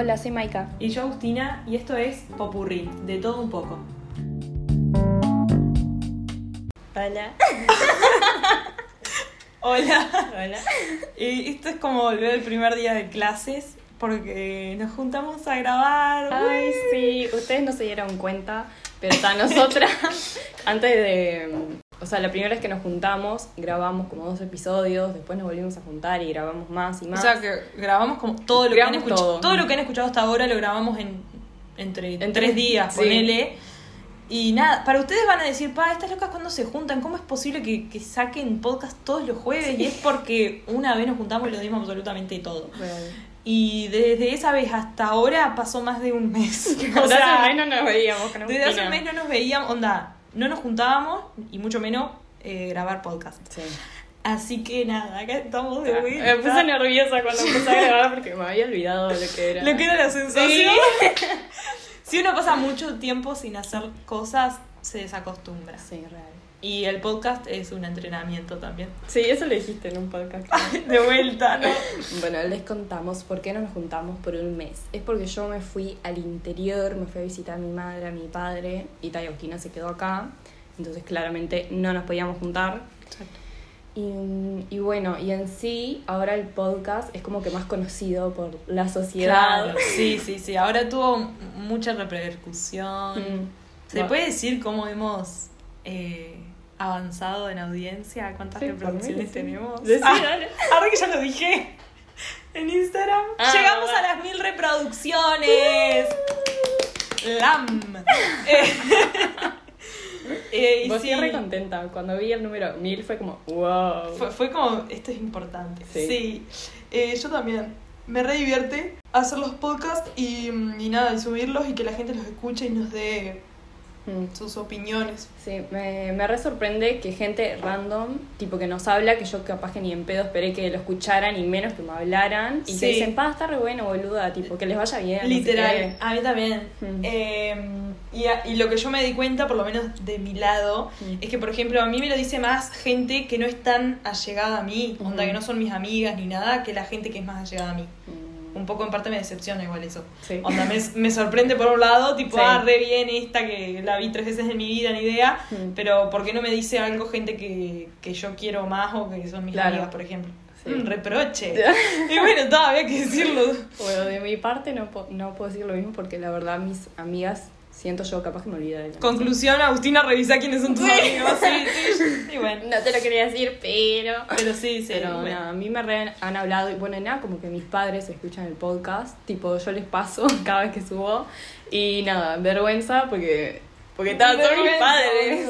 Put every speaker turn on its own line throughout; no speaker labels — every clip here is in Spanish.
Hola, soy Maika.
Y yo Agustina, y esto es Popurrí, de todo un poco.
Hola.
Hola.
Hola.
Y esto es como volver el primer día de clases, porque nos juntamos a grabar.
Ay, sí, ustedes no se dieron cuenta, pero está nosotras, antes de... O sea, la primera vez que nos juntamos, grabamos como dos episodios, después nos volvimos a juntar y grabamos más y
O
más.
sea que grabamos como todo lo que han escuchado.
todo.
lo que han escuchado hasta ahora lo grabamos en entre
En
tres
tres-
días,
sí.
ponele. Y nada, para ustedes van a decir, pa, estas locas cuando se juntan, ¿cómo es posible que, que saquen podcast todos los jueves? Y es porque una vez nos juntamos y lo dimos absolutamente todo. Y desde esa vez hasta ahora pasó más de un mes. O
Desde hace un mes no nos veíamos
desde hace un mes no nos veíamos, onda, no nos juntábamos y mucho menos eh, grabar podcast.
Sí.
Así que nada, acá estamos de
Me
vuelta.
puse nerviosa cuando empecé a grabar porque me había olvidado lo que era.
Lo que era la sensación.
Sí.
si uno pasa mucho tiempo sin hacer cosas, se desacostumbra.
Sí, real.
Y el podcast es un entrenamiento también.
Sí, eso lo dijiste en un podcast.
De vuelta, ¿no?
Bueno, les contamos por qué no nos juntamos por un mes. Es porque yo me fui al interior, me fui a visitar a mi madre, a mi padre, y Taya Agustina se quedó acá. Entonces, claramente no nos podíamos juntar. Y, y bueno, y en sí, ahora el podcast es como que más conocido por la sociedad.
Claro, sí, sí, sí. Ahora tuvo mucha repercusión.
Mm.
¿Se puede decir cómo hemos eh, avanzado en audiencia? ¿Cuántas
Sí,
reproducciones
sí.
tenemos? Ah, ahora que ya lo dije en Instagram.
Ah,
Llegamos a las mil reproducciones. LAM. Eh, eh, y
Vos
sí,
re contenta. Cuando vi el número 1000 fue como, wow.
fue, fue como, esto es importante.
Sí.
Sí. Eh, yo también. Me re divierte hacer los podcasts y, y nada, y subirlos y que la gente los escuche y nos dé
Mm.
sus opiniones.
Sí, me, me re sorprende que gente random, tipo que nos habla, que yo capaz que ni en pedo esperé que lo escucharan y menos que me hablaran, y
Sí.
que dicen, pa, está re bueno, boluda, tipo, que les vaya bien.
Literal,
qué".
a mí también.
Mm.
Eh, y, a- y lo que yo me di cuenta, por lo menos de mi lado,
Mm.
es que, por ejemplo, a mí me lo dice más gente que no es tan allegada a mí, onda que no son mis amigas ni nada, que la gente que es más allegada a mí.
Mm,
Un poco en parte me decepciona igual eso.
Sí.
Onda, me, me sorprende por un lado, tipo,
Sí.
ah, re bien esta que la vi tres veces en mi vida, ni idea,
Mm.
pero ¿por qué no me dice algo gente que, que yo quiero más o que son mis
Claro.
amigas, por ejemplo?
Sí.
Un reproche. y bueno, todavía hay que decirlo.
Bueno, de mi parte no, no puedo decir lo mismo porque la verdad mis amigas, siento yo, capaz que me olvidé de la
Conclusión, Agustina, revisa quiénes son tus amigos. Sí, sí. Y bueno.
No te lo quería decir, pero...
Pero sí, sí.
Pero
bueno.
nada, a mí me re han hablado, y bueno, nada, como que mis padres escuchan el podcast, tipo, yo les paso cada vez que subo, y nada, vergüenza porque, porque tal, son mis padres.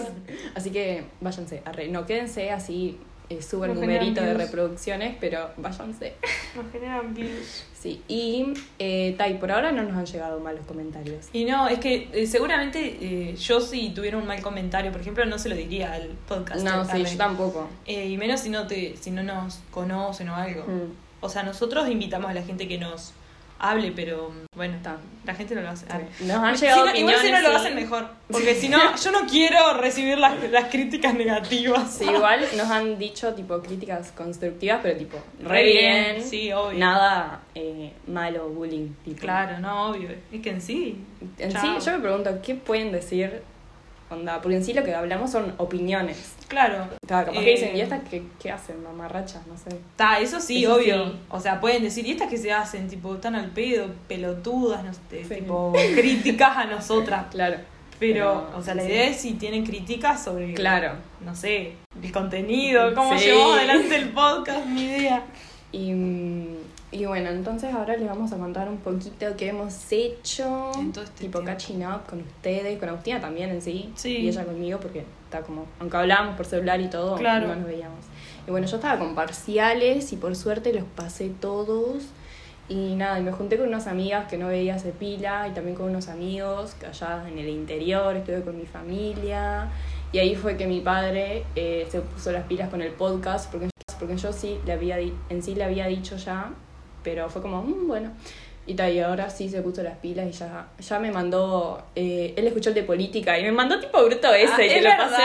Así que váyanse, arre, no quédense así, eh, subo el numerito de
views.
reproducciones, pero váyanse.
Nos generan views.
Sí, y eh, Tai, por ahora no nos han llegado malos comentarios.
Y no, es que eh, seguramente eh, yo si tuviera un mal comentario, por ejemplo, no se lo diría al podcast.
No, sí, yo tampoco.
Eh, y menos si no, te, si no nos conocen o algo.
Mm,
O sea, nosotros invitamos a la gente que nos hable, pero bueno,
Está.
la gente no lo hace. Ah.
Nos han
Si
llegado
no- igual si no lo
sí.
hacen mejor. Porque si no, yo no quiero recibir las, las críticas negativas.
Sí, igual nos han dicho tipo críticas constructivas, pero tipo re bien.
Sí, obvio.
Nada eh, malo, bullying. Tipo.
Claro, no, obvio. Es que en sí.
En
chao.
sí, yo me pregunto, ¿qué pueden decir? Onda, porque en sí lo que hablamos son opiniones.
Claro.
Capaz
Eh,
que dicen, ¿y estas qué, qué hacen? Mamarrachas, no sé.
Está, eso sí,
Eso
obvio.
sí.
O sea, pueden decir, ¿y estas que se hacen? Tipo, están al pedo, pelotudas, no sé,
Sí.
tipo, críticas a nosotras.
Claro.
Pero,
Pero,
o sea, la
sí.
idea es si tienen críticas sobre,
Claro.
no sé, el contenido, cómo llevamos adelante el podcast, ni idea.
Y, mm, y bueno, entonces ahora les vamos a contar un poquito qué hemos hecho.
En todo este
tipo catching up con ustedes, con Agustina también en sí.
Sí.
Y ella conmigo porque está como, aunque hablábamos por celular y todo,
Claro.
no nos veíamos. Y bueno, yo estaba con parciales y por suerte los pasé todos. Y nada, y me junté con unas amigas que no veía hace pila y también con unos amigos que allá en el interior, estuve con mi familia. Y ahí fue que mi padre eh, se puso las pilas con el podcast, porque, porque yo sí le había en sí le había dicho ya, pero fue como, "Mm, bueno. Y, tal, y ahora sí se puso las pilas y ya, ya me mandó, eh, él escuchó el de política y me mandó tipo bruto ese,
Ah,
que
es
lo pasé.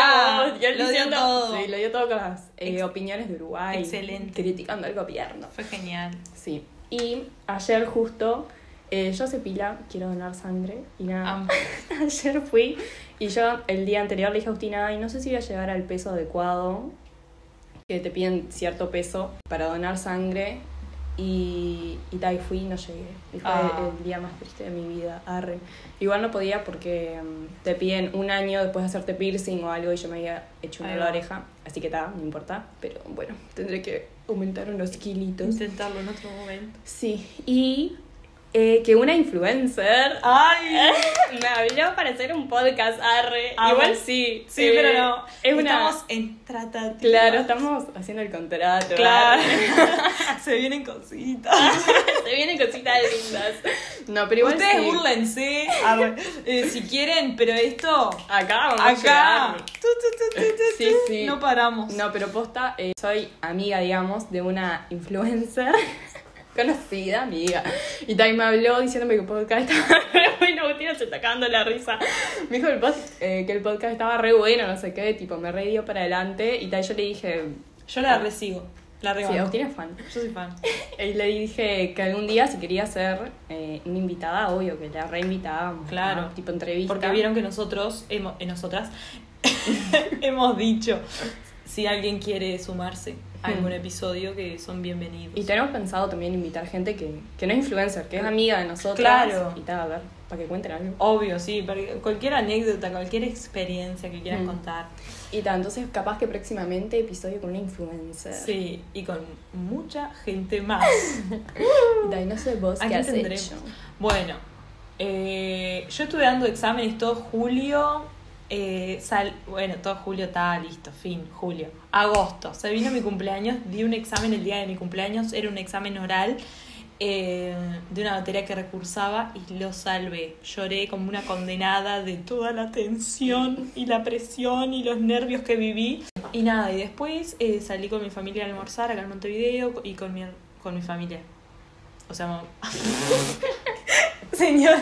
Y él
Lo dio
diciendo-
todo.
Sí, lo dio todo con las eh, opiniones de Uruguay.
Excelente.
Criticando al gobierno.
Fue genial.
Sí. Y ayer justo Eh, yo hace pila, quiero donar sangre y nada. Ayer fui y yo el día anterior le dije a Agustina, ay, no sé si voy a llegar al peso adecuado, que te piden cierto peso para donar sangre. Y, y, ta, y fui y no llegué. Y fue
Ah.
el, el día más triste de mi vida. Arre. Igual no podía porque mm, te piden un año después de hacerte piercing o algo y yo me había hecho una la oreja. Así que ta, no importa. Pero bueno, tendré que aumentar unos kilitos.
Intentarlo en otro momento.
Sí. Y eh, que una influencer
¡Ay!
me habló para hacer un podcast, arre.
Amo.
Igual sí.
Sí,
eh,
pero no.
Es una...
Estamos en tratativa.
Claro, estamos haciendo el contrato.
Claro. Se vienen cositas.
Se vienen cositas lindas. No, pero igual
Ustedes
sí.
búrlense. Arre. Eh, si quieren, pero esto.
Acá vamos
Acá.
a.
Tu, tu,
Sí, sí.
No paramos.
No, pero posta, eh, soy amiga, digamos, de una influencer conocida, amiga. Y también me habló diciéndome que el podcast estaba re bueno. Agustina se está cagando la risa. Me dijo el pod- eh, que el podcast estaba re bueno, no sé qué, tipo, me re dio para adelante. Y tal, yo le dije,
Yo la recibo. La
sí,
rebanco.
Agustina es fan.
Yo soy fan.
Y le dije que algún día, si quería ser eh, una invitada, obvio, que la reinvitábamos.
Claro.
Tipo entrevista.
Porque vieron que nosotros, hemos, eh, nosotras, hemos dicho, si alguien quiere sumarse a algún
Hmm.
episodio, que son bienvenidos.
Y tenemos pensado también invitar gente que, que no es influencer, que es amiga de nosotros.
Claro.
Y tal, a ver, para que cuenten algo.
Obvio, sí, cualquier anécdota, cualquier experiencia que quieran
Mm.
contar.
Y tal, entonces capaz que próximamente episodio con una influencer.
Sí, y con mucha gente más.
Y tal, no sé vos
¿A
qué has
tendremos?
hecho.
Bueno, eh, yo estuve dando exámenes todo julio. Eh, sal- bueno, todo julio está listo, fin, julio. Agosto, se vino mi cumpleaños, di un examen el día de mi cumpleaños, era un examen oral eh, de una materia que recursaba y lo salvé. Lloré como una condenada de toda la tensión y la presión y los nervios que viví. Y nada, y después eh, salí con mi familia a almorzar acá en Montevideo y con mi, con mi familia. O sea, Señor,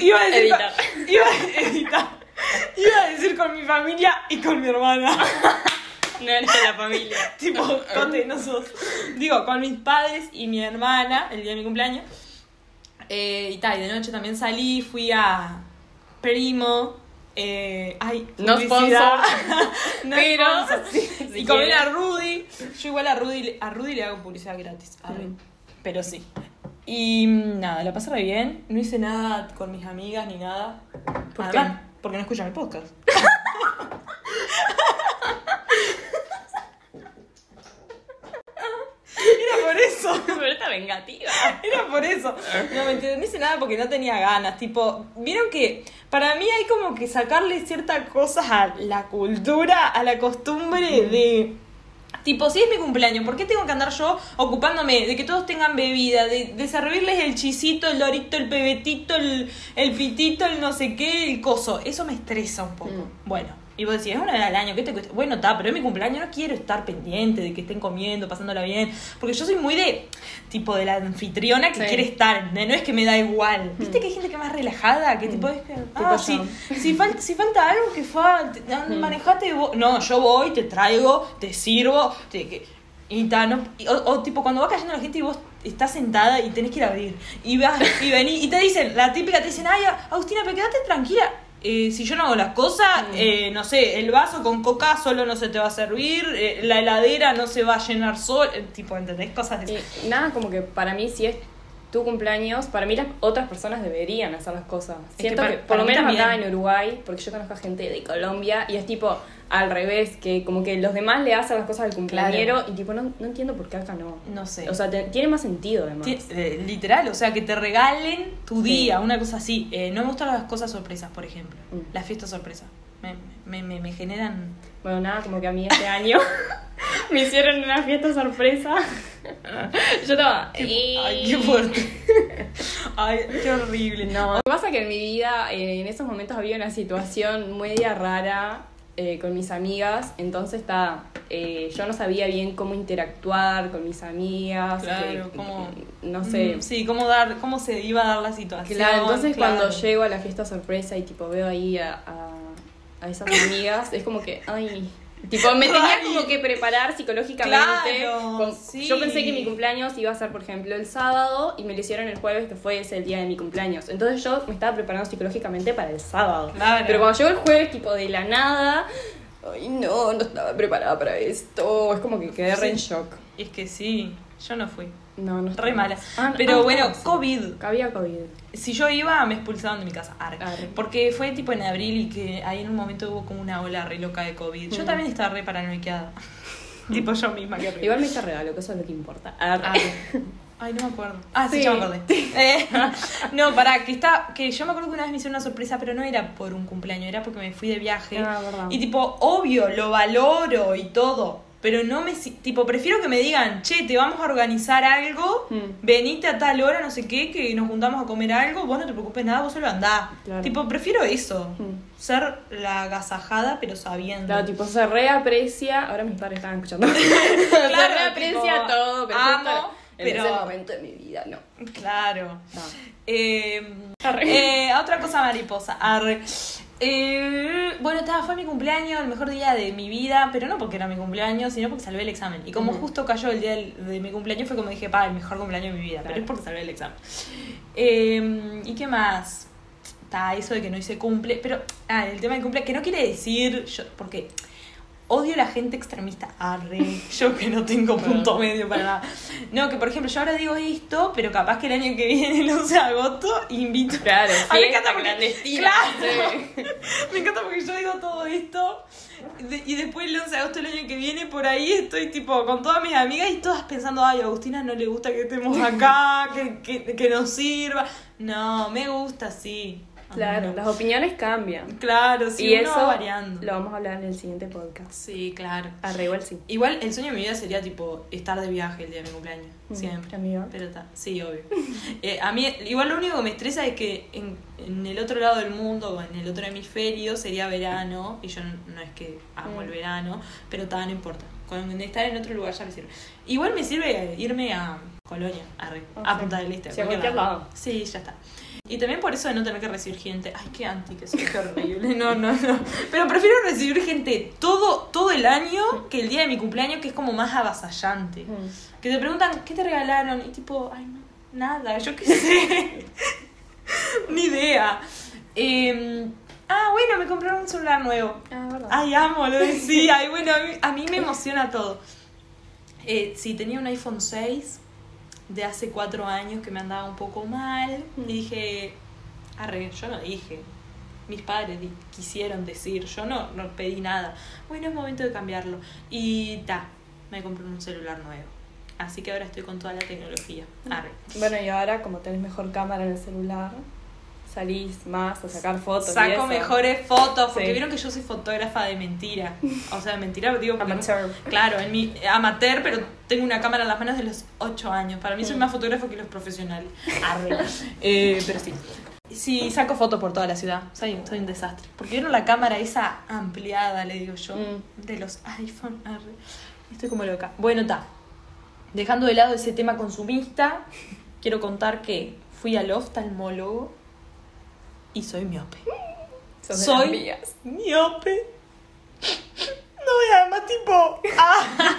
iba a
Editar.
iba a editar. Iba a decir con mi familia y con mi hermana.
No eres de la familia.
tipo, Cote, no sos. Digo, con mis padres y mi hermana el día de mi cumpleaños. Eh, y tal, y de noche también salí, fui a Primo. Eh, ay,
No sponsor.
no
Pero,
sponsor.
si
y
quieren.
a Rudy. Yo igual a Rudy, a Rudy le hago publicidad gratis.
Mm.
Pero sí. Y mm, nada, la pasé re bien. No hice nada con mis amigas ni nada.
¿Por
Además, Porque no escuchan el podcast. Era por eso.
Pero está vengativa.
Era por eso. No, mentira, no hice nada porque no tenía ganas. Tipo, vieron que para mí hay como que sacarle ciertas cosas a la cultura, a la costumbre de. Tipo, si es mi cumpleaños, ¿por qué tengo que andar yo ocupándome de que todos tengan bebida, de, de servirles el chisito, el lorito, el pebetito, el, el pitito, el no sé qué, el coso? Eso me estresa un poco.
Mm.
Bueno, y vos decís, es una vez al año, ¿qué te cuesta? Bueno, está, pero es mi cumpleaños, no quiero estar pendiente de que estén comiendo, pasándola bien. Porque yo soy muy de, tipo, de la anfitriona que
Sí.
quiere estar, no es que me da igual. ¿Viste que hay gente que es más relajada? Que tipo, es que, ah,
Tipo
si, falta, si falta algo que falte,
Mm.
manejate vos. No, yo voy, te traigo, te sirvo, te, que, y ta, no, y- o, o tipo, cuando va cayendo la gente y vos estás sentada y tenés que ir a abrir. Y vas y vení, y te dicen, la típica te dicen, ay, Agustina, pero quédate tranquila. Eh, si yo no hago las cosas,
Mm.
eh, no sé, el vaso con coca solo no se te va a servir, eh, la heladera no se va a llenar solo, eh, tipo, ¿entendés? Cosas de
Y nada, como que para mí, si es tu cumpleaños, para mí las otras personas deberían hacer las cosas. Siento
para-
que, por lo menos acá en Uruguay, porque yo conozco a gente de Colombia y es tipo al revés, que como que los demás le hacen las cosas al cumpleañero y tipo no, no entiendo por qué acá no.
No sé.
O sea, te- tiene más sentido además.
Eh, literal, o sea, que te regalen tu día, una cosa así. Eh, no me gustan las cosas sorpresas, por ejemplo.
Mm.
Las fiestas sorpresas. Me, me, me, me generan...
Bueno, nada, como que a mí este año me hicieron una fiesta sorpresa. Yo estaba...
Ay, qué fuerte. Ay, qué horrible.
No, lo que pasa es que en mi vida eh, en esos momentos había una situación media rara eh, con mis amigas, entonces está, eh, yo no sabía bien cómo interactuar con mis amigas,
Claro,
que-
cómo...
no sé.
Mm, Sí, cómo, dar, cómo se iba a dar la situación.
Claro, entonces
claro.
cuando llego a la fiesta sorpresa y tipo veo ahí a, a, a esas amigas, es como que, ay, Tipo, me tenía como que preparar psicológicamente.
Claro,
con-
sí.
Yo pensé que mi cumpleaños iba a ser, por ejemplo, el sábado y me lo hicieron el jueves, que fue ese el día de mi cumpleaños. Entonces yo me estaba preparando psicológicamente para el sábado.
Claro.
Pero cuando llegó el jueves, tipo de la nada, ay no, no estaba preparada para esto. Es como que quedé re en shock.
Es que sí, yo no fui.
No, no
Re mala.
Ah,
Pero
ah,
bueno. COVID.
Había COVID.
Si yo iba, me expulsaban de mi casa. Arre.
Arre.
Porque fue tipo en abril y que ahí en un momento hubo como una ola re loca de COVID. Yo
Mm.
también estaba re paranoiqueada. tipo yo misma, que
Igual me hice regalo, que eso es lo que importa. Arre.
Arre. Ay, no me acuerdo. Ah, sí,
Sí.
ya me acordé. Eh, no, pará, que está, que yo me acuerdo que una vez me hicieron una sorpresa, pero no era por un cumpleaños, era porque me fui de viaje.
Ah, verdad.
Y tipo, obvio, lo valoro y todo. Pero no me. Tipo, prefiero que me digan, che, te vamos a organizar algo,
Mm.
venite a tal hora, no sé qué, que nos juntamos a comer algo, vos no te preocupes nada, vos solo andá.
Claro.
Tipo, prefiero eso.
Mm.
Ser la agasajada, pero sabiendo.
Claro, tipo, se reaprecia. Ahora mis padres estaban escuchando. se
Claro,
reaprecia
tipo,
todo, pero
amo,
en
pero-
ese momento de mi vida, no.
Claro.
No.
Eh,
Arre.
eh, otra cosa mariposa. Arre. Eh, bueno, estaba, fue mi cumpleaños, el mejor día de mi vida, pero no porque era mi cumpleaños, sino porque salvé el examen. Y como justo cayó el día del- de mi cumpleaños, fue como dije, pa, el mejor cumpleaños de mi vida, pero es porque salvé el examen. Eh, ¿Y qué más? Está eso de que no hice cumple, pero, ah, el tema del cumple, que no quiere decir, yo, porque odio la gente extremista, arre, yo que no tengo punto medio para nada. No, que por ejemplo, yo ahora digo esto, pero capaz que el año que viene, el 11 de agosto, invito
Claro,
Ah, me encanta porque-. Claro.
sí.
Me encanta porque yo digo todo esto de- y después el 11 de agosto del año que viene por ahí estoy tipo con todas mis amigas y todas pensando, ay, a Agustina no le gusta que estemos acá, que, que, que nos sirva. No, me gusta, sí.
Claro, las opiniones cambian.
Claro, sí,
y
uno
eso
va variando.
lo vamos a hablar en el siguiente podcast.
Sí, claro.
Arre, igual sí.
Igual el sueño de mi vida sería tipo estar de viaje el día de mi cumpleaños.
Mm,
Siempre.
amiga.
Pero está, sí, obvio. Eh, a mí, igual lo único que me estresa es que en, en el otro lado del mundo, o en el otro hemisferio, sería verano. Y yo no, no es que amo
Mm.
el verano, pero está, no importa. Con estar en otro lugar ya me sirve. Igual me sirve irme a Colonia, a, Re- a. Punta del Este.
Sí, a cualquier lado.
Sí, ya está. Y también por eso de no tener que recibir gente. Ay, qué anti que soy, qué horrible. No, no, no. Pero prefiero recibir gente todo, todo el año que el día de mi cumpleaños, que es como más avasallante.
Mm.
Que te preguntan, ¿qué te regalaron? Y tipo, ay, no, nada, yo qué sé. Ni idea. Eh, ah, bueno, me compraron un celular nuevo.
Ah, verdad.
Ay, amo, lo decía. Y bueno, a mí, a mí me emociona todo. Eh, sí, tenía un iPhone 6 de hace cuatro años que me andaba un poco mal.
Mm.
Y dije, arre, yo no dije. Mis padres quisieron decir, yo no, no pedí nada. Bueno, es momento de cambiarlo. Y ta, me compré un celular nuevo. Así que ahora estoy con toda la tecnología. Arre.
Bueno, y ahora, como tenés mejor cámara en el celular, salís más a sacar fotos. y
Saco
eso.
mejores fotos, porque
Sí.
vieron que yo soy fotógrafa de mentira. O sea, de mentira, digo.
Amateur.
Claro, en mi amateur, pero tengo una cámara en las manos de los 8 años. Para mí soy más fotógrafo que los profesionales. Arre. Eh, pero sí. Sí, saco fotos por toda la ciudad. Soy, soy un desastre. Porque vieron la cámara esa ampliada, le digo yo,
Mm.
de los iPhone. Arre. Estoy como loca. Bueno, está. Dejando de lado ese tema consumista, quiero contar que fui al oftalmólogo y soy miope. Soy
mías.
miope. No, y además tipo... Ah.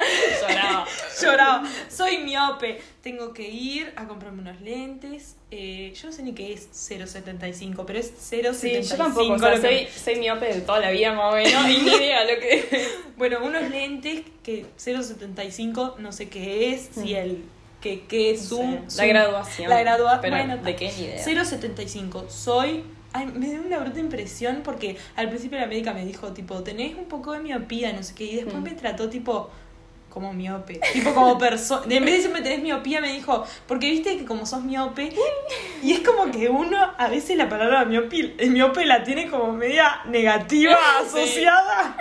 Lloraba.
Lloraba. Soy miope. Tengo que ir a comprarme unos lentes. Eh, yo no sé ni qué es 0.75, pero es 0.75.
Sí, yo tampoco. O sea,
lo que-
soy, soy miope de toda la vida, más o menos. Y ni idea lo que
Bueno, unos lentes que 0.75 no sé qué es, si
Mm.
el que, que es
No
un...
sé, la graduación.
La graduación. Bueno,
¿de qué ni idea?
0.75. Soy... Ay, me dio una bruta impresión porque al principio la médica me dijo, tipo, tenés un poco de miopía, no sé qué, y después
Mm.
me trató, tipo, como miope. Tipo, como persona. En vez de decirme tenés miopía, me dijo, porque viste que como sos miope, y es como que uno a veces la palabra miope, el miope la tiene como media negativa asociada.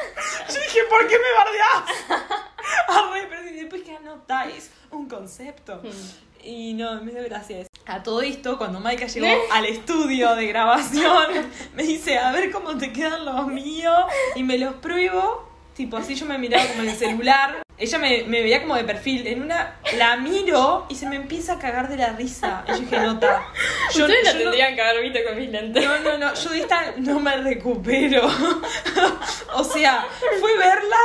Yo dije, ¿por qué me bardeás? Arre, pero después que anotáis un concepto.
Mm.
Y no, me dio gracia eso. A todo esto, cuando Maika llegó al estudio de grabación, me dice, a ver cómo te quedan los míos. Y me los pruebo. Tipo, así yo me miraba como en el celular. ella me, me veía como de perfil. En una la miro y se me empieza a cagar de la risa. Y yo dije, nota. Yo,
Ustedes la
yo no-
tendrían que haber visto con mis lentes.
no, no, no, yo de esta no me recupero. o sea, fue verla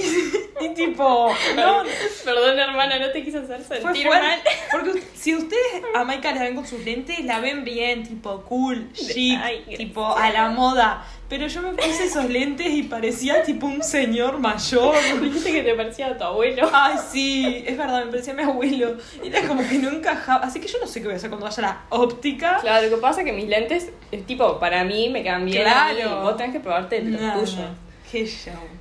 y, y tipo, no,
Perdón, hermana, no te quise hacer sentir
fuerte.
mal.
Porque si ustedes a Maika la ven con sus lentes, la ven bien, tipo cool, chic,
Ay,
tipo a la moda. Pero yo me puse esos lentes y parecía tipo un señor mayor.
Dijiste que te parecía a tu abuelo.
Ay, sí, es verdad, me parecía mi abuelo. Era como que no encajaba. Así que yo no sé qué voy a hacer cuando vaya a la óptica.
Claro, lo que pasa es que mis lentes, es tipo, para mí me bien.
Claro.
a. Vos tenés que probarte los tuyos.
Qué show.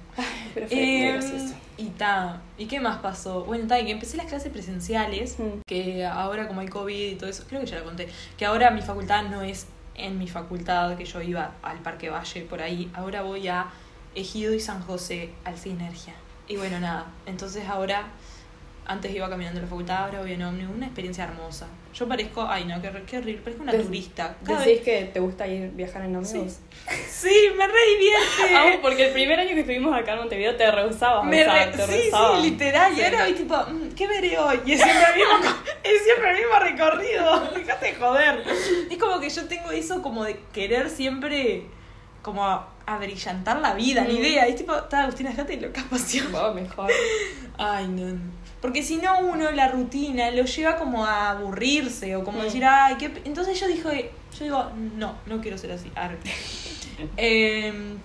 Pero fue muy
Eh,
gracioso.
y ta, ¿y qué más pasó? Bueno, ta, y que empecé las clases presenciales,
Mm.
que ahora como hay COVID y todo eso, creo que ya lo conté, que ahora mi facultad no es en mi facultad, que yo iba al Parque Valle por ahí, ahora voy a Ejido y San José, al Sinergia. Y bueno, nada, entonces ahora, antes iba caminando a la facultad, ahora voy en ómnibus, una experiencia hermosa. Yo parezco, ay no, qué, qué horrible, parezco una
Des-
turista. Cada
¿Decís
vez-
que te gusta ir viajar en ómnibus?
Sí, me re divierte.
Ah, porque el primer año que estuvimos acá en Montevideo te rehusabas.
Me re-
te
sí,
rehusabas.
sí, literal.
Sí.
Y ahora voy tipo, mm, ¿qué veré hoy? Y es siempre el mismo, es siempre el mismo recorrido. Déjate de joder. Es como que yo tengo eso como de querer siempre como a, a brillantar la vida,
Mm.
idea. Es tipo, está Agustina, déjate lo que pasión.
Vos mejor.
Ay, no. Porque si no, uno la rutina lo lleva como a aburrirse o como
Mm.
decir, ay, qué. pe-". Entonces yo dije, yo digo, no, no quiero ser así. Arre. Em,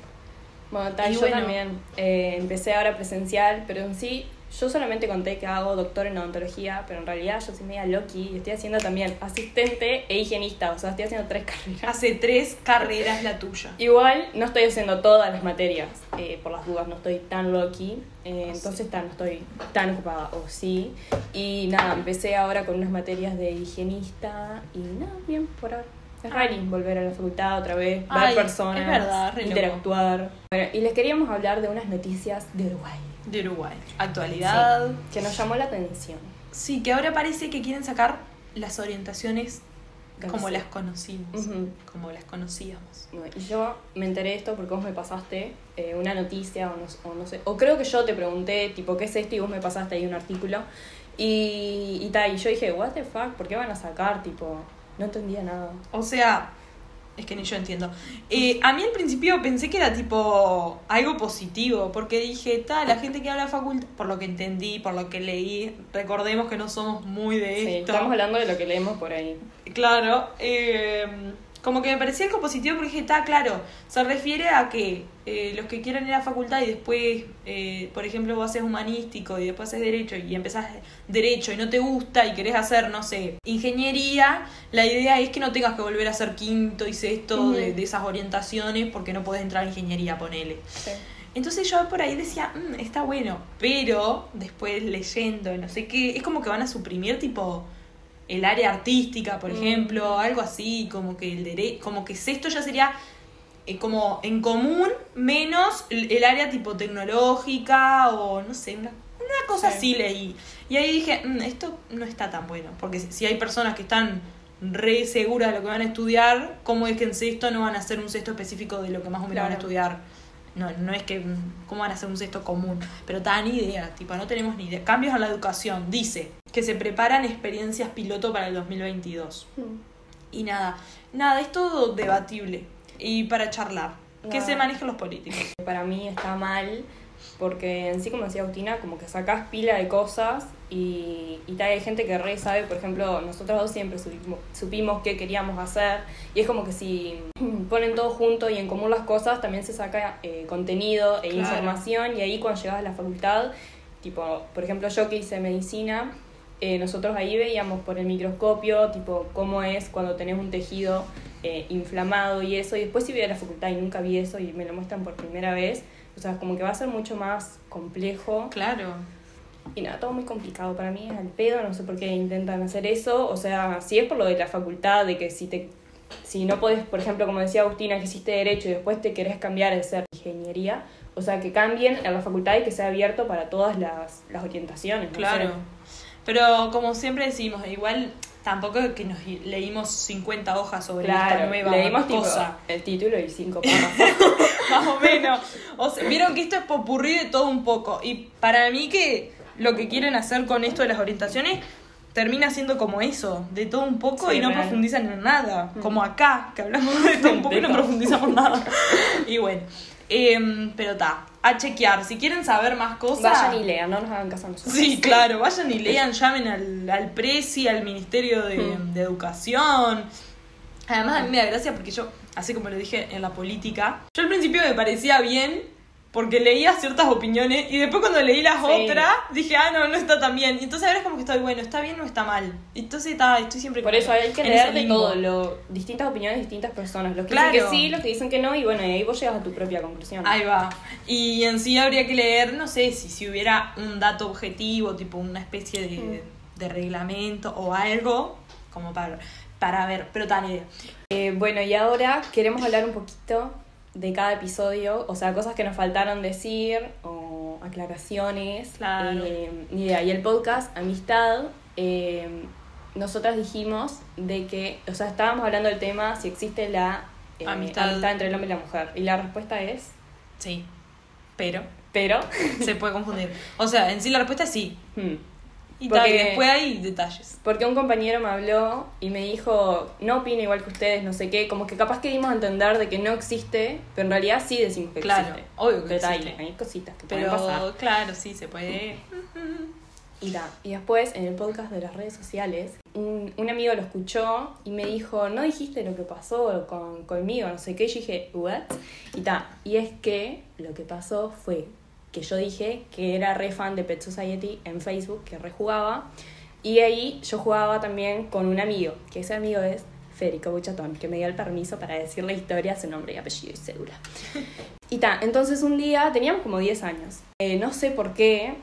Bueno, tal, yo
bueno.
también eh, empecé ahora presencial, pero en sí, yo solamente conté que hago doctor en odontología, pero en realidad yo soy media loki y estoy haciendo también asistente e higienista, o sea, estoy haciendo tres carreras.
hace tres carreras la tuya.
Igual no estoy haciendo todas las materias, eh, por las dudas no estoy tan loki, eh, entonces tan, no estoy tan ocupada, o sí. Y nada, empecé ahora con unas materias de higienista y nada, bien por ahora. Es raro volver a la facultad otra vez, ver personas,
verdad,
interactuar. Bueno, y les queríamos hablar de unas noticias de Uruguay
De Uruguay. Actualidad.
sí, que nos llamó la atención.
Sí, que ahora parece que quieren sacar las orientaciones como las conocimos. Como las conocíamos.
Y yo me enteré de esto porque vos me pasaste eh, una noticia o no, o no sé, o creo que yo te pregunté, tipo, ¿qué es esto? Y vos me pasaste ahí un artículo. Y, y tal, y yo dije, what the fuck, ¿por qué van a sacar? Tipo, no entendía nada.
O sea, es que ni yo entiendo. Eh, a mí al principio pensé que era tipo algo positivo, porque dije, tal, la gente que habla facultad, por lo que entendí, por lo que leí, recordemos que no somos muy de
Sí,
esto.
estamos hablando de lo que leemos por ahí.
Claro, eh, como que me parecía algo positivo porque dije, está claro, se refiere a que eh, los que quieran ir a la facultad y después, eh, por ejemplo, vos haces humanístico y después haces derecho y empezás derecho y no te gusta y querés hacer, no sé, ingeniería, la idea es que no tengas que volver a hacer quinto y sexto de, de esas orientaciones porque no podés entrar a ingeniería, ponele.
Sí.
Entonces yo por ahí decía, "Mm, está bueno, pero después leyendo, no sé qué, es como que van a suprimir tipo el área artística, por
Mm.
ejemplo, algo así, como que el dere como que sexto ya sería eh, como en común menos el, el área tipo tecnológica o no sé, una, una cosa
Sí.
así leí. Y ahí dije, "Mm, esto no está tan bueno, porque si, hay personas que están re seguras de lo que van a estudiar, ¿cómo es que en sexto no van a hacer un sexto específico de lo que más o menos van a estudiar? No, no es que, ¿cómo van a hacer un sexto común? Pero da ni idea, tipo, no tenemos ni idea. Cambios en la educación, dice que se preparan experiencias piloto para el 2022.
Mm.
Y nada, nada, es todo debatible. Y para charlar, que
Nada.
se manejen los políticos.
Para mí está mal porque en sí, como decía Agustina, como que sacás pila de cosas y, y tal, hay gente que re sabe, por ejemplo, nosotros dos siempre supimos, supimos qué queríamos hacer y es como que si ponen todo junto y en común las cosas, también se saca eh, contenido e
Claro.
información y ahí cuando llegas a la facultad, tipo, por ejemplo, yo que hice medicina, eh, nosotros ahí veíamos por el microscopio, tipo, cómo es cuando tenés un tejido eh, inflamado y eso, y después si voy a la facultad y nunca vi eso y me lo muestran por primera vez, o sea, como que va a ser mucho más complejo
Claro.
y nada, todo muy complicado para mí, es al pedo, no sé por qué intentan hacer eso, o sea, si es por lo de la facultad, de que si te si no podés, por ejemplo, como decía Agustina, que hiciste derecho y después te querés cambiar de ser ingeniería, o sea, que cambien a la facultad y que sea abierto para todas las, las orientaciones. no
Claro. Pero como siempre decimos, igual tampoco que nos leímos 50 hojas sobre esta
Claro,
nueva
leímos tipo,
cosa.
el título y cinco párrafos.
más o menos. O sea, vieron que esto es popurrí de todo un poco. Y para mí que lo que quieren hacer con esto de las orientaciones termina siendo como eso, de todo un poco
Sí,
y no
real.
profundizan en nada.
Mm.
Como acá, que hablamos de todo un poco y no profundizamos nada. Y bueno, em, pero está, a chequear. Si quieren saber más cosas...
Vayan y lean, no nos hagan caso a nosotros.
Sí, claro, vayan y lean, llamen al, al Presi, al Ministerio de,
Mm.
de Educación. Además, a mí me da gracia porque yo, así como lo dije en la política, yo al principio me parecía bien porque leía ciertas opiniones y después cuando leí las
Sí.
otras dije, ah, no, no está tan bien. Y entonces ahora es como que estoy, bueno, está bien o está mal. Entonces está, estoy siempre
Por eso hay que leer de todo, lo, distintas opiniones de distintas personas. Los que
Claro.
dicen que sí, los que dicen que no, y bueno, y ahí vos llegas a tu propia conclusión.
Ahí va. Y en sí habría que leer, no sé, si, si hubiera un dato objetivo, tipo una especie de,
Mm.
de reglamento o algo, como para, para ver, pero tan idea.
Eh, bueno, y ahora queremos hablar un poquito de cada episodio, o sea, cosas que nos faltaron decir o aclaraciones.
Claro.
Eh, ni idea. Y el podcast Amistad, eh, nosotras dijimos de que, o sea, estábamos hablando del tema si existe la eh,
Amistad.
entre el hombre y la mujer. Y la respuesta es,
Sí, pero
pero...
se puede confundir. O sea, en sí la respuesta es sí.
hmm.
Y,
Porque-
tal, después hay detalles.
Porque un compañero me habló y me dijo, no opino igual que ustedes, no sé qué, como que capaz que dimos a entender de que no existe, pero en realidad sí decimos que
Claro,
existe.
obvio que
Pero hay-
existe.
Hay, cositas que pueden pasar.
Claro, sí, se puede.
Y, ta. y después, en el podcast de las redes sociales, un, un amigo lo escuchó y me dijo, no dijiste lo que pasó con, conmigo, no sé qué. Y yo dije, ¿what? Y ta. Y es que lo que pasó fue que yo dije que era re fan de Pet Society en Facebook, que rejugaba. Y ahí yo jugaba también con un amigo, que ese amigo es Federico Buchatón, que me dio el permiso para decir la historia, su nombre y apellido y cédula. Y ta, entonces un día, teníamos como 10 años. Eh, no sé por qué,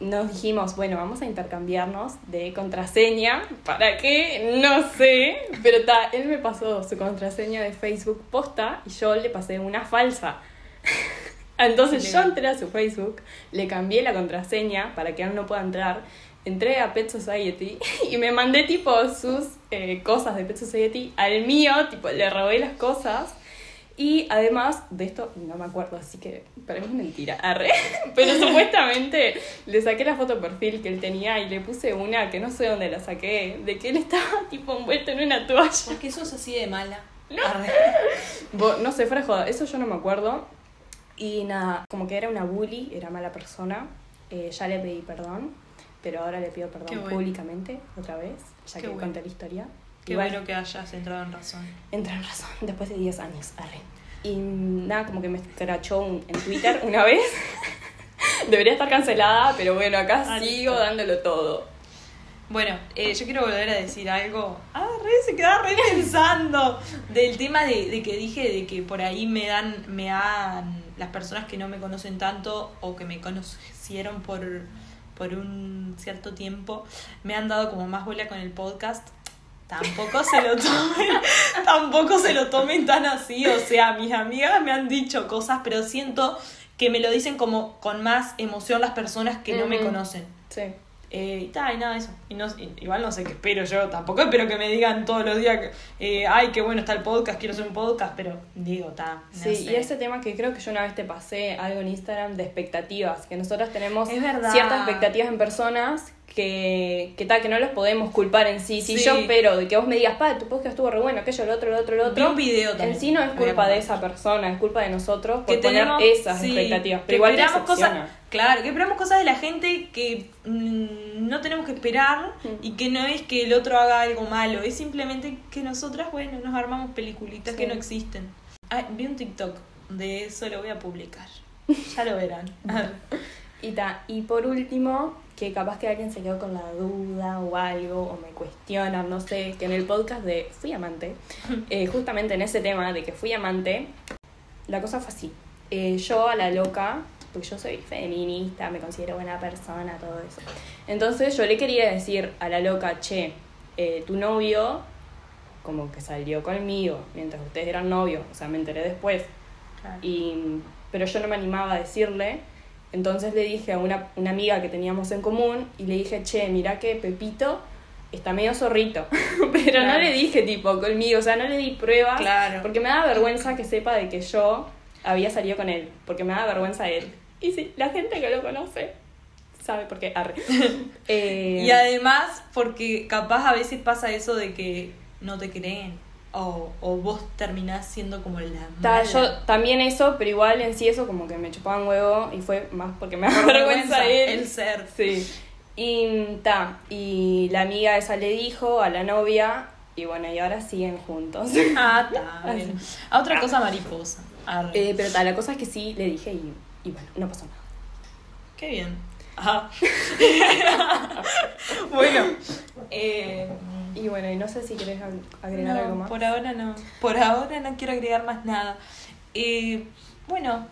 nos dijimos, bueno, vamos a intercambiarnos de contraseña. ¿Para qué? No sé. Pero ta, él me pasó su contraseña de Facebook posta y yo le pasé una falsa. Entonces yo entré a su Facebook, le cambié la contraseña para que él no pueda entrar. Entré a Pet Society y me mandé tipo sus eh, cosas de Pet Society al mío, tipo le robé las cosas. Y además de esto, no me acuerdo, así que para mí es mentira. Arre. Pero supuestamente le saqué la foto de perfil que él tenía y le puse una que no sé dónde la saqué, de que él estaba tipo envuelto en una toalla.
Porque sos así de mala.
No. Bo- No sé, fuera joda, eso yo no me acuerdo. Y nada, como que era una bully, era mala persona. Eh, ya le pedí perdón, pero ahora le pido perdón
bueno.
públicamente otra vez, ya
Qué
que
bueno.
conté la historia.
Qué
Igual-
bueno que hayas entrado en razón.
Entra en razón, después de 10 años, arre. Y nada, como que me escrachó un- en Twitter una vez. Debería estar cancelada, pero bueno, acá
Ah,
sigo dándolo todo.
Bueno, eh, yo quiero volver a decir algo. Ah, re, se queda re pensando del tema de, de que dije de que por ahí me dan, me dan las personas que no me conocen tanto o que me conocieron por, por un cierto tiempo, me han dado como más bola con el podcast. Tampoco se lo tomen, tampoco se lo tomen tan así. O sea, mis amigas me han dicho cosas, pero siento que me lo dicen como con más emoción las personas que no me conocen.
Sí.
Eh, y tal, y nada, eso. Y no, y- igual no sé qué espero yo, tampoco espero que me digan todos los días que, eh, ay, qué bueno está el podcast, quiero hacer un podcast, pero digo, está. no
Sí,
sé.
y ese tema que creo que yo una vez te pasé algo en Instagram de expectativas, que nosotros tenemos ciertas expectativas en personas que, que tal, que no los podemos culpar en sí. Si
Sí.
yo espero de que vos me digas, pa, tu podcast estuvo re bueno, aquello, lo otro, lo otro, lo
Vi
otro.
un video también.
En sí no es culpa de esa persona, es culpa de nosotros por
que
poner
tenemos
esas
sí,
expectativas.
que
Pero igual
esperamos cosas, claro, que esperamos cosas de la gente que mm, no tenemos que esperar
Mm.
y que no es que el otro haga algo malo, es simplemente que nosotras, bueno, nos armamos peliculitas
Sí.
que no existen. Ah, vi un TikTok de eso, lo voy a publicar. Ya lo verán.
Y, ta, y por último, que capaz que alguien se quedó con la duda o algo, o me cuestionan, no sé, que en el podcast de Fui Amante, eh, justamente en ese tema de que fui amante, la cosa fue así. Eh, yo a la loca, porque yo soy feminista, me considero buena persona, todo eso. Entonces yo le quería decir a la loca, che, eh, tu novio como que salió conmigo mientras ustedes eran novios, o sea, me enteré después.
Claro.
Y, pero yo no me animaba a decirle. Entonces le dije a una, una amiga que teníamos en común y le dije, che, mira que Pepito está medio zorrito. pero no le dije tipo conmigo, o sea, no le di pruebas.
Claro.
Porque me da vergüenza que sepa de que yo había salido con él, porque me da vergüenza él. Y sí, la gente que lo conoce sabe por qué. Arre. Eh,
Y además, porque capaz a veces pasa eso de que no te creen. O, o vos terminás siendo como la
ta,
mala.
yo también eso, pero igual en sí eso como que me chupaban huevo y fue más porque me da vergüenza él.
el ser.
Sí. Y ta, y la amiga esa le dijo a la novia y bueno, y ahora siguen juntos.
Ah, está. bueno. A otra cosa mariposa.
Eh, pero ta, la cosa es que sí le dije y, y bueno, no pasó nada.
Qué bien. Ajá. bueno. Eh,
Y bueno, y no sé si querés ag- agregar
no,
algo más.
Por ahora no. Por ahora no quiero agregar más nada. Eh, bueno,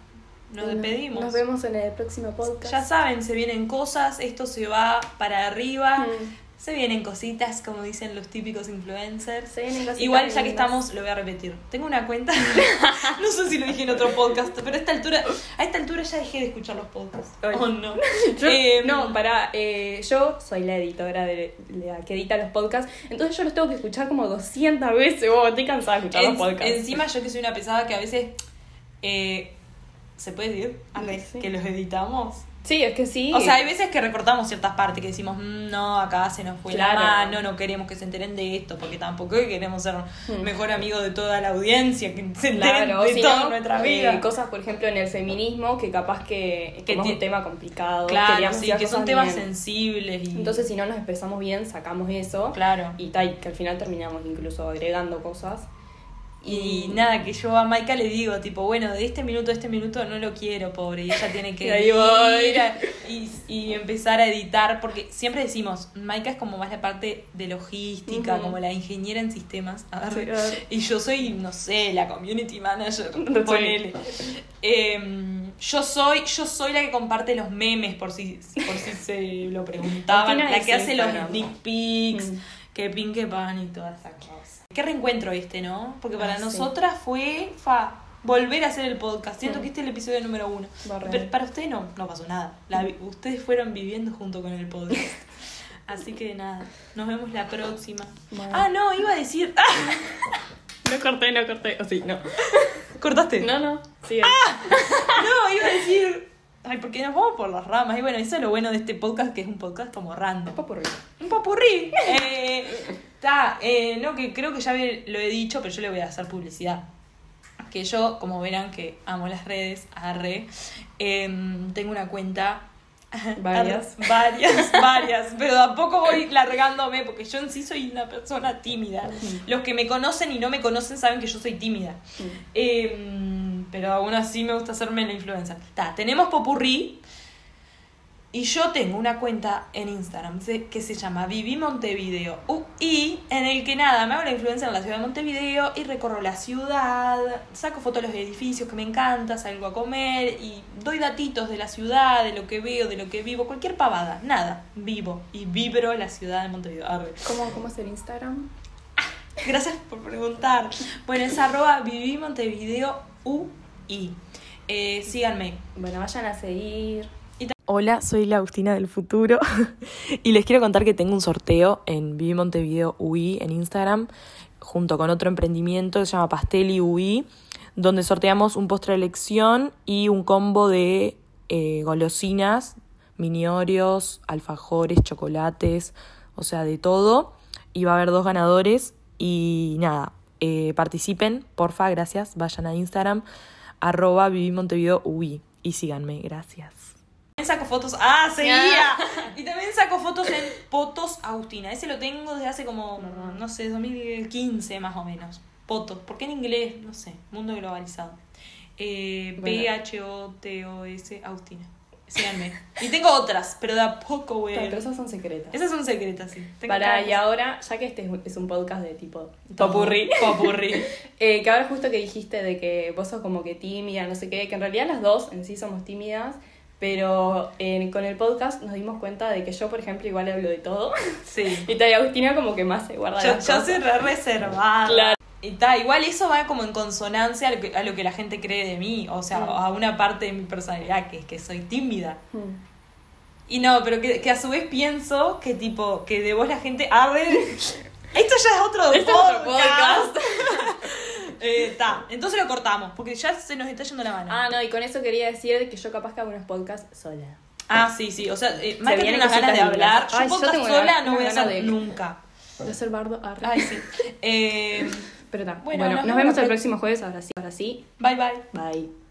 nos despedimos.
Nos vemos en el próximo podcast.
Ya saben, se vienen cosas, esto se va para arriba,
Mm.
Se vienen cositas, como dicen los típicos influencers.
Se vienen cositas
Igual, ya que estamos, lo voy a repetir. Tengo una cuenta, no sé si lo dije en otro podcast, pero a esta altura, a esta altura ya dejé de escuchar los podcasts. Oh, no.
Yo-
Eh,
no, para, yo soy la editora de, la que edita los podcasts, entonces yo los tengo que escuchar como 200 veces. Oh, estoy cansada de escuchar
en-
los podcasts.
encima yo que soy una pesada que a veces, eh, ¿se puede decir? Arre,
Sí.
Que los editamos.
Sí, es que sí.
O sea, hay veces que recortamos ciertas partes que decimos, "Mm, no, acá se nos fue
Claro.
la mano, no queremos que se enteren de esto, porque tampoco queremos ser
Mm.
mejor amigo de toda la audiencia, que se enteren
Claro,
de toda nuestra
eh,
vida.
cosas, por ejemplo, en el feminismo, que capaz que, es un tema complicado.
claro, sí, que son temas
bien.
sensibles y...
Entonces, si no nos expresamos bien, sacamos eso.
claro.
Y tal, que al final terminamos incluso agregando cosas.
Y nada, que yo a Maika le digo, tipo, bueno, de este minuto a este minuto no lo quiero, pobre. Y ella tiene que
Y ahí voy.
ir a- y, y empezar a editar, porque siempre decimos, Maika es como más la parte de logística, como la ingeniera en sistemas. Arre.
Sí, arre.
Y yo soy, no sé, la community manager.
Sí.
Ponele. Em, yo soy, yo soy la que comparte los memes, por si, por si se lo preguntaban. La que hace los sneak peeks,
Mm.
que pin, que pan y todas esas cosas. Qué reencuentro este, ¿no? Porque para
Ah, sí.
nosotras fue fa, volver a hacer el podcast. Siento
Mm.
que este es el episodio número uno.
Barre.
Pero para ustedes no, no pasó nada. La ustedes fueron viviendo junto con el podcast. Así que nada, nos vemos la próxima.
Bueno.
Ah, no, iba a decir.
No corté, no corté. O sí, no.
¿Cortaste?
No, no. Sí,
No, iba a decir. Ay, porque nos vamos por las ramas. Y bueno, eso es lo bueno de este podcast, que es un podcast como random.
por
Un popurrí. Eh, ta, eh, no, que creo que ya lo he dicho, pero yo le voy a hacer publicidad. Que yo, como verán que amo las redes, arre, em, tengo una cuenta.
Varias.
Arre, varias, varias. Pero tampoco voy largándome, porque yo en sí soy una persona tímida. Los que me conocen y no me conocen saben que yo soy tímida. Em, pero aún así me gusta hacerme la influencer. Ta, tenemos Popurrí. Y yo tengo una cuenta en Instagram que se llama Viví Montevideo. Y en el que nada, me hago la influencer en la ciudad de Montevideo y recorro la ciudad, saco fotos de los edificios que me encanta, salgo a comer y doy datitos de la ciudad, de lo que veo, de lo que vivo, cualquier pavada, nada, vivo y vibro la ciudad de Montevideo.
¿Cómo, ¿Cómo es el Instagram?
Gracias por preguntar. Bueno, es arroba Viví Montevideo UI. Eh, síganme.
Bueno, vayan a seguir.
Hola, soy la Agustina del futuro y les quiero contar que tengo un sorteo en Viví Montevideo UI en Instagram junto con otro emprendimiento que se llama Pasteli UI donde sorteamos un postre de elección y un combo de eh, golosinas, mini Oreos, alfajores, chocolates, o sea, de todo. Y va a haber dos ganadores y nada, eh, participen, porfa, gracias, vayan a Instagram, arroba Viví Montevideo UI y síganme, gracias. Saco fotos. ¡Ah, seguía! Y también saco fotos en Potos Agustina. Ese lo tengo desde hace como, no sé, 2015 más o menos. Potos. ¿Por qué en inglés? No sé. Mundo globalizado. Eh. P-H-O-T-O-S Agustina. Síganme. Y tengo otras, pero de a poco, güey.
Pero esas son secretas.
Esas son secretas, sí. Tengo
Para, y ahora, ya que este es un- es un podcast de tipo popurrí,
Popurrí.
eh, que ahora justo que dijiste de que vos sos como que tímida, no sé qué, que en realidad las dos en sí somos tímidas, pero eh, con el podcast nos dimos cuenta de que yo, por ejemplo, igual hablo de todo,
Sí.
y Taya Agustina como que más se guarda
Yo,
las
yo
cosas.
soy re reservada.
Claro.
Y ta, igual eso va como en consonancia a lo que, a lo que la gente cree de mí, o sea,
Mm.
a una parte de mi personalidad, que es que soy tímida.
Mm.
Y no, pero que, que a su vez pienso que tipo, que de vos la gente arde. Esto ya es otro
Este es
podcast.
otro podcast.
Está, entonces lo cortamos, porque ya se nos está yendo la mano.
Ah, no, y con eso quería decir que yo capaz que hago unos podcasts sola.
Ah, sí, sí. O sea, eh, Maika tiene
vienen
unas ganas de hablar. Yo
Ay, yo
podcast sola
una-
no voy a hacer
de-
nunca.
De ser bardo. arre.
Ay, sí. Eh,
Pero está.
Bueno,
Bueno,
nos
nos,
vemos
el próximo jueves. Ahora sí. Ahora sí.
bye, bye.
Bye.